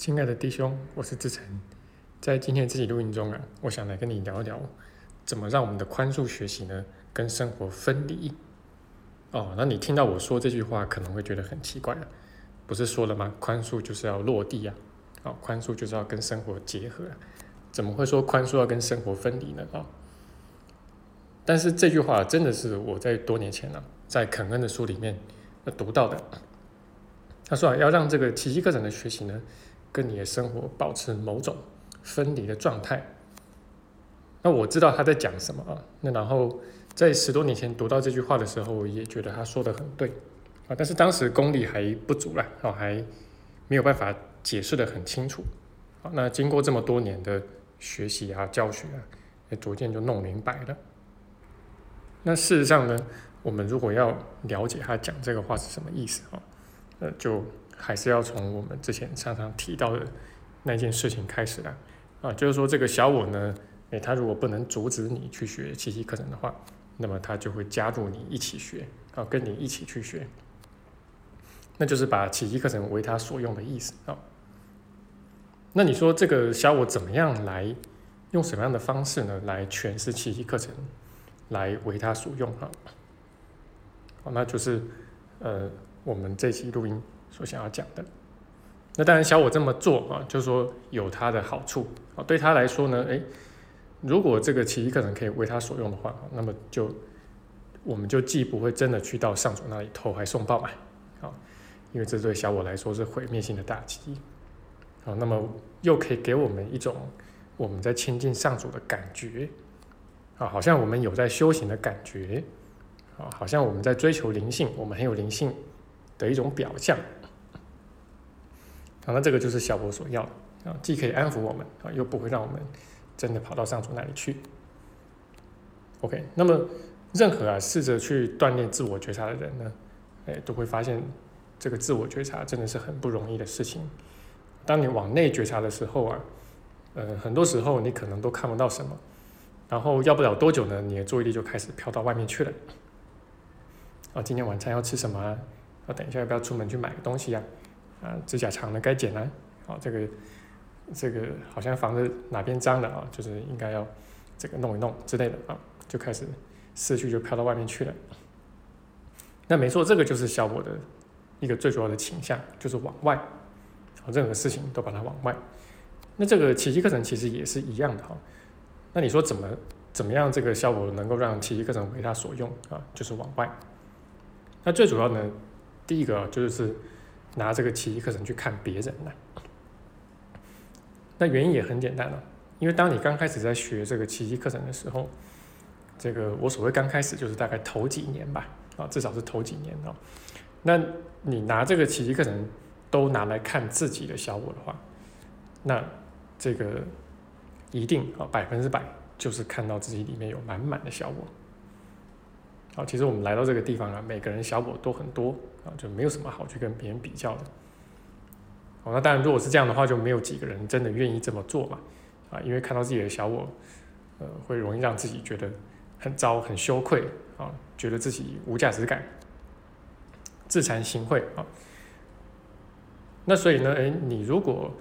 亲爱的弟兄，我是志成，在今天这期录音中啊，我想来跟你聊一聊，怎么让我们的宽恕学习呢，跟生活分离。哦，那你听到我说这句话，可能会觉得很奇怪了，不是说了吗？宽恕就是要落地啊，啊，宽恕就是要跟生活结合，怎么会说宽恕要跟生活分离呢？啊，但是这句话真的是我在多年前呢，在肯恩的书里面读到的。他说啊，要让这个奇迹课程的学习呢，跟你的生活保持某种分离的状态。那我知道他在讲什么啊。那然后在十多年前读到这句话的时候，也觉得他说的很对啊。但是当时功力还不足了啊，还没有办法解释的很清楚。好，那经过这么多年的学习啊、教学啊，也逐渐就弄明白了。那事实上呢，我们如果要了解他讲这个话是什么意思啊？呃，就还是要从我们之前常常提到的那件事情开始啦。啊，就是说这个小我呢，诶，他如果不能阻止你去学奇迹课程的话，那么他就会加入你一起学，啊，跟你一起去学，那就是把奇迹课程为他所用的意思啊。那你说这个小我怎么样来用什么样的方式呢，来诠释奇迹课程，来为他所用啊？好，那就是呃。我们这期录音所想要讲的，那当然小我这么做啊，就是说有它的好处啊。对他来说呢，诶，如果这个奇异课程可以为他所用的话，那么就我们就既不会真的去到上主那里投怀送抱嘛，啊，因为这对小我来说是毁灭性的打击啊。那么又可以给我们一种我们在亲近上主的感觉啊，好像我们有在修行的感觉啊，好像我们在追求灵性，我们很有灵性。的一种表象，好，那这个就是小我所要的啊，既可以安抚我们啊，又不会让我们真的跑到上主那里去。OK，那么任何啊试着去锻炼自我觉察的人呢，哎，都会发现这个自我觉察真的是很不容易的事情。当你往内觉察的时候啊，呃，很多时候你可能都看不到什么，然后要不了多久呢，你的注意力就开始飘到外面去了。啊，今天晚餐要吃什么啊？啊？等一下，要不要出门去买个东西呀？啊指甲长了该剪了。好，这个这个好像房子哪边脏了啊，就是应该要这个弄一弄之类的啊，就开始思绪就飘到外面去了。那没错，这个就是小我的一个最主要的倾向，就是往外，任何事情都把它往外。那这个奇迹课程其实也是一样的哈。那你说怎么怎么样这个效果能够让奇迹课程为它所用啊？就是往外。那最主要呢？第一个就是拿这个奇迹课程去看别人呢，那原因也很简单了，因为当你刚开始在学这个奇迹课程的时候，这个我所谓刚开始就是大概头几年吧，啊，至少是头几年哦。那你拿这个奇迹课程都拿来看自己的小我的话，那这个一定啊百分之百就是看到自己里面有满满的小我。其实我们来到这个地方啊，每个人小我都很多啊，就没有什么好去跟别人比较的。好，那当然，如果是这样的话，就没有几个人真的愿意这么做嘛，啊，因为看到自己的小我，呃，会容易让自己觉得很糟、很羞愧啊，觉得自己无价值感，自惭形秽啊。那所以呢，哎，你如果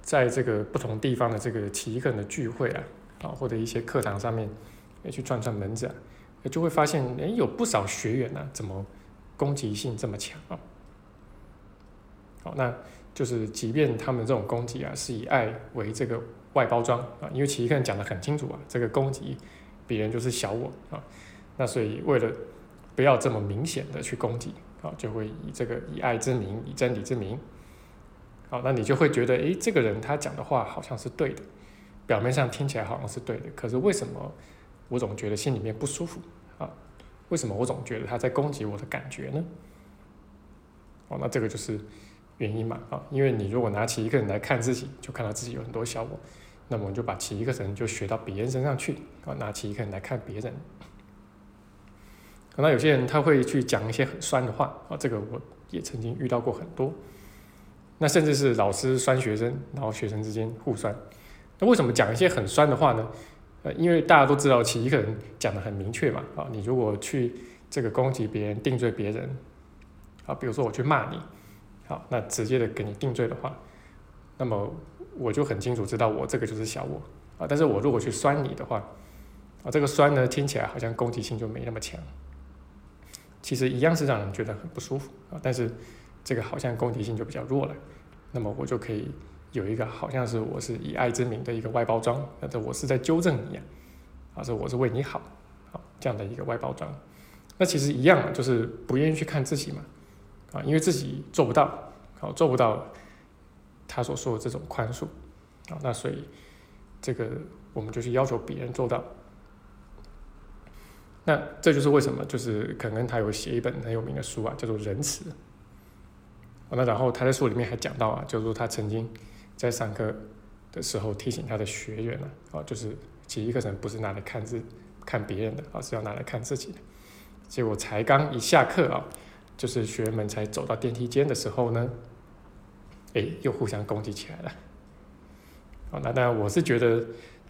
在这个不同地方的这个奇异课的聚会啊，啊，或者一些课堂上面，也去串串门子啊。就会发现，哎，有不少学员呢，怎么攻击性这么强啊？好，那就是即便他们这种攻击啊，是以爱为这个外包装啊，因为其实人讲的很清楚啊，这个攻击别人就是小我啊，那所以为了不要这么明显的去攻击啊，就会以这个以爱之名，以真理之名，好，那你就会觉得，哎，这个人他讲的话好像是对的，表面上听起来好像是对的，可是为什么？我总觉得心里面不舒服啊，为什么我总觉得他在攻击我的感觉呢？哦，那这个就是原因嘛啊，因为你如果拿起一个人来看自己，就看到自己有很多小我，那么我们就把起一个人就学到别人身上去啊，拿起一个人来看别人。可能有些人他会去讲一些很酸的话啊，这个我也曾经遇到过很多。那甚至是老师酸学生，然后学生之间互酸。那为什么讲一些很酸的话呢？呃，因为大家都知道，其一个人讲的很明确嘛，啊，你如果去这个攻击别人、定罪别人，啊，比如说我去骂你，好，那直接的给你定罪的话，那么我就很清楚知道我这个就是小我啊。但是我如果去酸你的话，啊，这个酸呢听起来好像攻击性就没那么强，其实一样是让人觉得很不舒服啊。但是这个好像攻击性就比较弱了，那么我就可以有一个好像是我是以爱之名的一个外包装，那这我是在纠正你啊，啊，是我是为你好，好这样的一个外包装。那其实一样，就是不愿意去看自己嘛，啊，因为自己做不到，好做不到他所说的这种宽恕，啊，那所以这个我们就去要求别人做到。那这就是为什么，就是可能他有写一本很有名的书啊，叫做《仁慈》。那然后他在书里面还讲到啊，就是说他曾经在上课的时候提醒他的学员呢，啊，就是其一课程不是拿来看自看别人的，而是要拿来看自己的。结果才刚一下课啊，就是学员们才走到电梯间的时候呢，哎，又互相攻击起来了。好，那当然我是觉得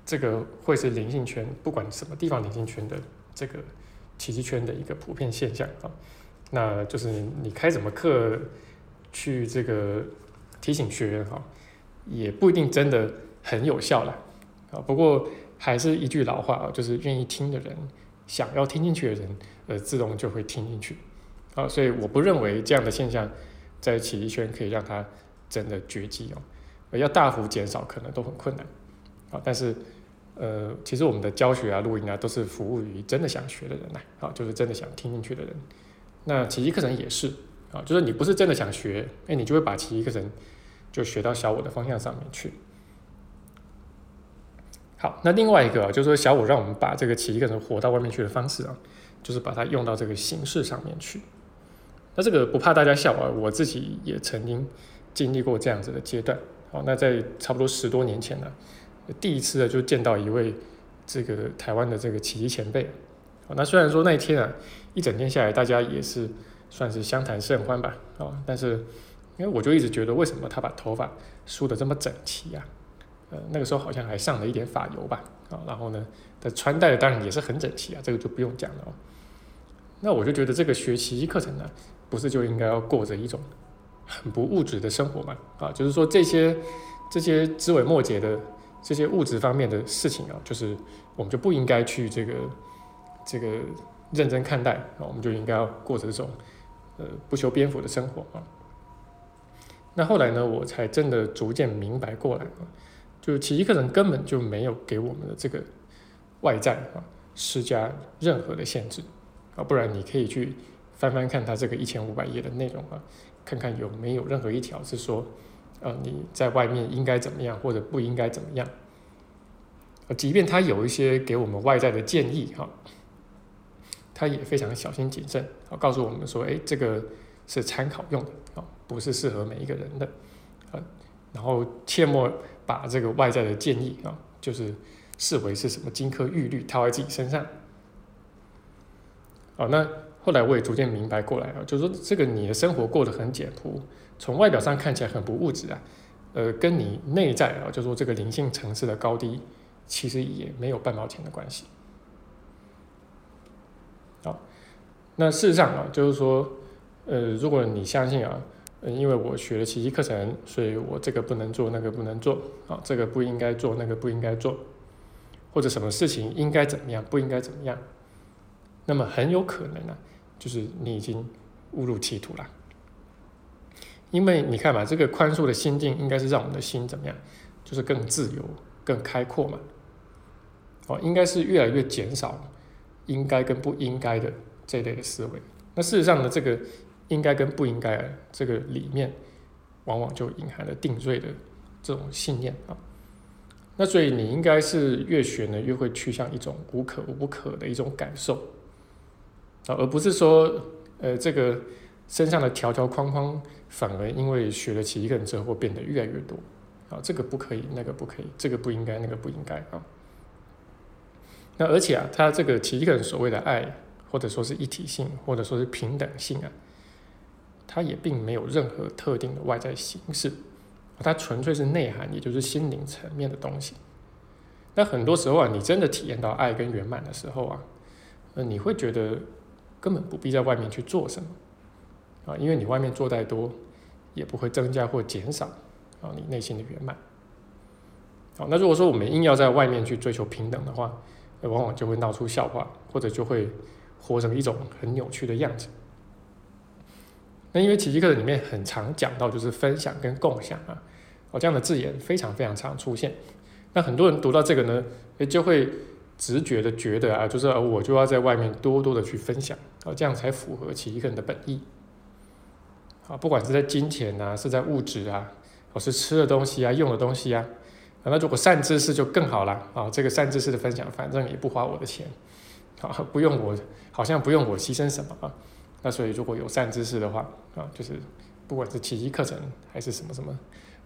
这个会是灵性圈，不管什么地方灵性圈的这个奇迹圈的一个普遍现象啊。那就是你开什么课去这个提醒学员哈，也不一定真的很有效了啊。不过还是一句老话啊，就是愿意听的人。想要听进去的人，呃，自动就会听进去，啊，所以我不认为这样的现象在企业圈可以让它真的绝迹哦，要大幅减少可能都很困难，啊，但是，呃，其实我们的教学啊、录音啊，都是服务于真的想学的人呐，啊，就是真的想听进去的人，那奇迹课程也是，啊，就是你不是真的想学，哎，你就会把奇迹课程就学到小我的方向上面去。好，那另外一个啊就是说，小五让我们把这个奇一个人活到外面去的方式啊，就是把它用到这个形式上面去。那这个不怕大家笑啊，我自己也曾经经历过这样子的阶段。好，那在差不多十多年前呢，第一次呢就见到一位这个台湾的这个奇迹前辈。好，那虽然说那一天啊，一整天下来大家也是算是相谈甚欢吧。啊，但是因为我就一直觉得，为什么他把头发梳得这么整齐呀？呃，那个时候好像还上了一点发油吧，啊，然后呢，他穿戴的当然也是很整齐啊，这个就不用讲了哦。那我就觉得这个学习课程呢，不是就应该要过着一种很不物质的生活嘛？啊，就是说这些这些枝微末节的这些物质方面的事情啊，就是我们就不应该去这个这个认真看待啊，我们就应该要过着这种呃不修边幅的生活啊。那后来呢，我才真的逐渐明白过来啊。就奇迹课程根本就没有给我们的这个外在啊施加任何的限制啊，不然你可以去翻翻看它这个一千五百页的内容啊，看看有没有任何一条是说，呃你在外面应该怎么样或者不应该怎么样，即便他有一些给我们外在的建议哈，他也非常小心谨慎啊，告诉我们说，哎这个是参考用的啊，不是适合每一个人的啊，然后切莫。把这个外在的建议啊，就是视为是什么金科玉律套在自己身上。哦，那后来我也逐渐明白过来啊，就是说这个你的生活过得很简朴，从外表上看起来很不物质啊，呃，跟你内在啊，就说这个灵性层次的高低，其实也没有半毛钱的关系。好，那事实上啊，就是说，呃，如果你相信啊。嗯，因为我学了奇迹课程，所以我这个不能做，那个不能做，啊，这个不应该做，那个不应该做，或者什么事情应该怎么样，不应该怎么样，那么很有可能呢，就是你已经误入歧途了。因为你看嘛，这个宽恕的心境应该是让我们的心怎么样，就是更自由、更开阔嘛，哦，应该是越来越减少应该跟不应该的这类的思维。那事实上呢，这个。应该跟不应该这个里面，往往就隐含了定罪的这种信念啊。那所以你应该是越学呢，越会趋向一种无可无不可的一种感受啊，而不是说呃这个身上的条条框框反而因为学了起一个人之后变得越来越多啊，这个不可以，那个不可以，这个不应该，那个不应该啊。那而且啊，他这个起一个人所谓的爱，或者说是一体性，或者说是平等性啊。它也并没有任何特定的外在形式，它纯粹是内涵，也就是心灵层面的东西。那很多时候啊，你真的体验到爱跟圆满的时候啊，呃，你会觉得根本不必在外面去做什么啊，因为你外面做再多，也不会增加或减少啊你内心的圆满。好，那如果说我们硬要在外面去追求平等的话，往往就会闹出笑话，或者就会活成一种很扭曲的样子。那因为奇迹课里面很常讲到就是分享跟共享啊，哦这样的字眼非常非常常出现。那很多人读到这个呢，也就会直觉的觉得啊，就是我就要在外面多多的去分享，哦这样才符合奇迹课程的本意。啊，不管是在金钱啊，是在物质啊，或是吃的东西啊，用的东西啊。那如果善知识就更好了啊！这个善知识的分享，反正也不花我的钱，啊，不用我，好像不用我牺牲什么啊。那所以如果有善知识的话啊，就是不管是奇迹课程还是什么什么，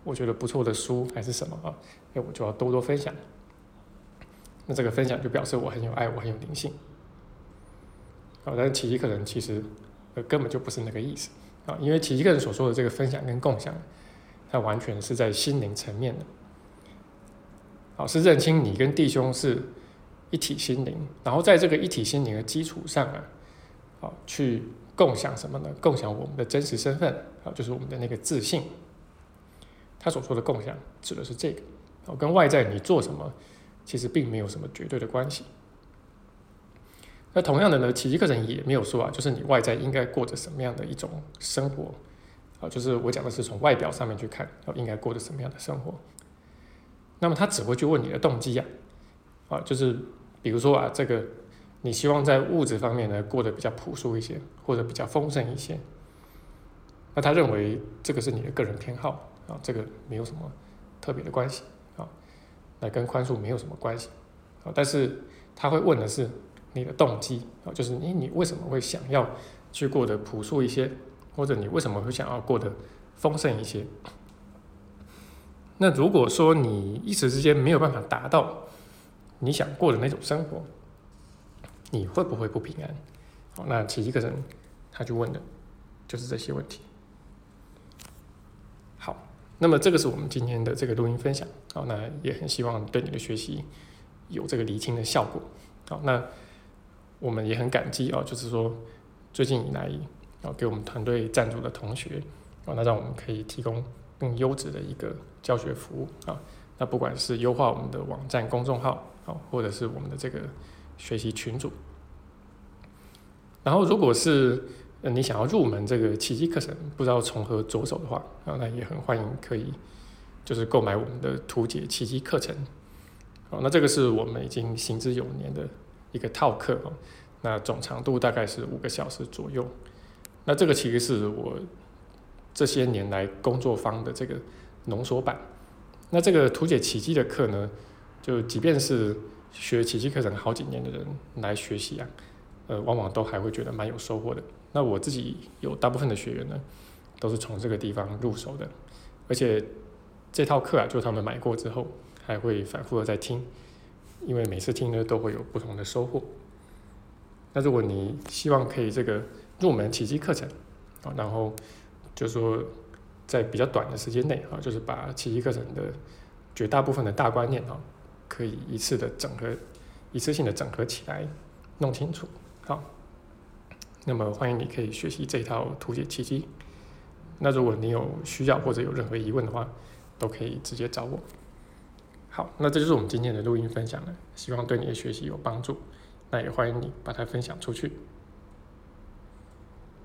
我觉得不错的书还是什么啊，那我就要多多分享。那这个分享就表示我很有爱，我很有灵性。啊，但是奇迹课程其实根本就不是那个意思啊，因为奇迹课程所说的这个分享跟共享，它完全是在心灵层面的。好，是认清你跟弟兄是一体心灵，然后在这个一体心灵的基础上啊，好去共享什么呢？共享我们的真实身份，啊，就是我们的那个自信。他所说的共享指的是这个，哦，跟外在你做什么其实并没有什么绝对的关系。那同样的呢，奇迹课程也没有说啊，就是你外在应该过着什么样的一种生活，啊，就是我讲的是从外表上面去看，要应该过着什么样的生活。那么他只会去问你的动机呀，啊，就是比如说啊，这个你希望在物质方面呢过得比较朴素一些，或者比较丰盛一些，那他认为这个是你的个人偏好啊，这个没有什么特别的关系啊，那跟宽恕没有什么关系啊，但是他会问的是你的动机啊，就是你你为什么会想要去过得朴素一些，或者你为什么会想要过得丰盛一些？那如果说你一时之间没有办法达到你想过的那种生活，你会不会不平安？好，那其一个人他就问的，就是这些问题。好，那么这个是我们今天的这个录音分享。好，那也很希望对你的学习有这个厘清的效果。好，那我们也很感激啊，就是说最近以来，啊给我们团队赞助的同学，啊那让我们可以提供。更优质的一个教学服务啊，那不管是优化我们的网站公众号啊，或者是我们的这个学习群组，然后如果是你想要入门这个奇迹课程，不知道从何着手的话啊，那也很欢迎可以就是购买我们的图解奇迹课程。好，那这个是我们已经行之有年的一个套课哦，那总长度大概是五个小时左右。那这个其实是我。这些年来工作方的这个浓缩版，那这个图解奇迹的课呢，就即便是学奇迹课程好几年的人来学习啊，呃，往往都还会觉得蛮有收获的。那我自己有大部分的学员呢，都是从这个地方入手的，而且这套课啊，就他们买过之后，还会反复的在听，因为每次听呢都会有不同的收获。那如果你希望可以这个入门奇迹课程啊，然后就说，在比较短的时间内啊，就是把奇迹课程的绝大部分的大观念啊，可以一次的整合，一次性的整合起来，弄清楚。好，那么欢迎你可以学习这套图解奇迹。那如果你有需要或者有任何疑问的话，都可以直接找我。好，那这就是我们今天的录音分享了，希望对你的学习有帮助。那也欢迎你把它分享出去。